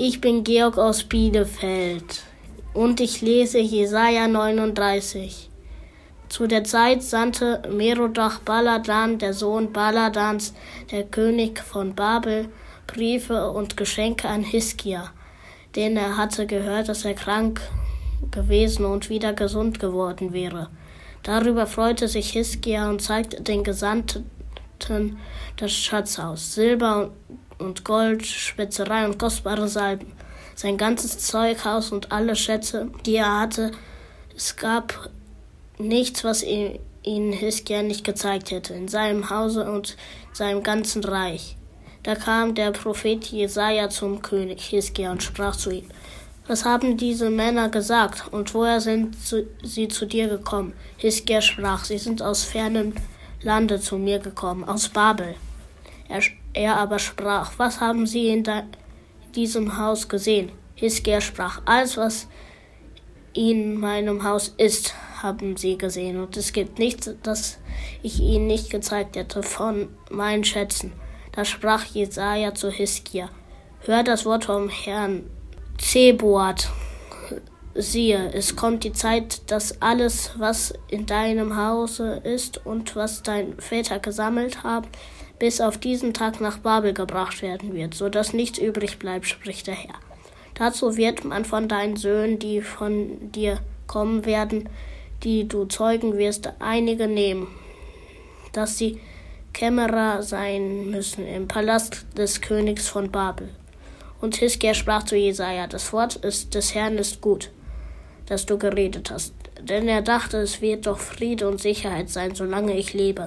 Ich bin Georg aus Bielefeld und ich lese Jesaja 39. Zu der Zeit sandte Merodach Baladan, der Sohn Baladans, der König von Babel, Briefe und Geschenke an Hiskia, denn er hatte gehört, dass er krank gewesen und wieder gesund geworden wäre. Darüber freute sich Hiskia und zeigte den Gesandten das Schatzhaus, Silber und Gold, Spezerei und kostbare Salben, sein ganzes Zeughaus und alle Schätze, die er hatte. Es gab nichts, was ihn, ihn Hiskia nicht gezeigt hätte, in seinem Hause und seinem ganzen Reich. Da kam der Prophet Jesaja zum König Hiskia und sprach zu ihm: Was haben diese Männer gesagt und woher sind sie zu dir gekommen? Hiskia sprach: Sie sind aus fernem Lande zu mir gekommen, aus Babel. Er, er aber sprach, was haben Sie in diesem Haus gesehen? Hiskia sprach, alles, was in meinem Haus ist, haben sie gesehen, und es gibt nichts, das ich ihnen nicht gezeigt hätte von meinen Schätzen. Da sprach Jesaja zu Hiskia, hör das Wort vom Herrn Zeboat. Siehe, es kommt die Zeit, dass alles, was in deinem Hause ist und was dein Väter gesammelt haben, bis auf diesen Tag nach Babel gebracht werden wird, so dass nichts übrig bleibt, spricht der Herr. Dazu wird man von deinen Söhnen, die von dir kommen werden, die du zeugen wirst, einige nehmen, dass sie Kämmerer sein müssen im Palast des Königs von Babel. Und Hiskia sprach zu Jesaja: Das Wort ist, des Herrn ist gut, dass du geredet hast. Denn er dachte, es wird doch Friede und Sicherheit sein, solange ich lebe.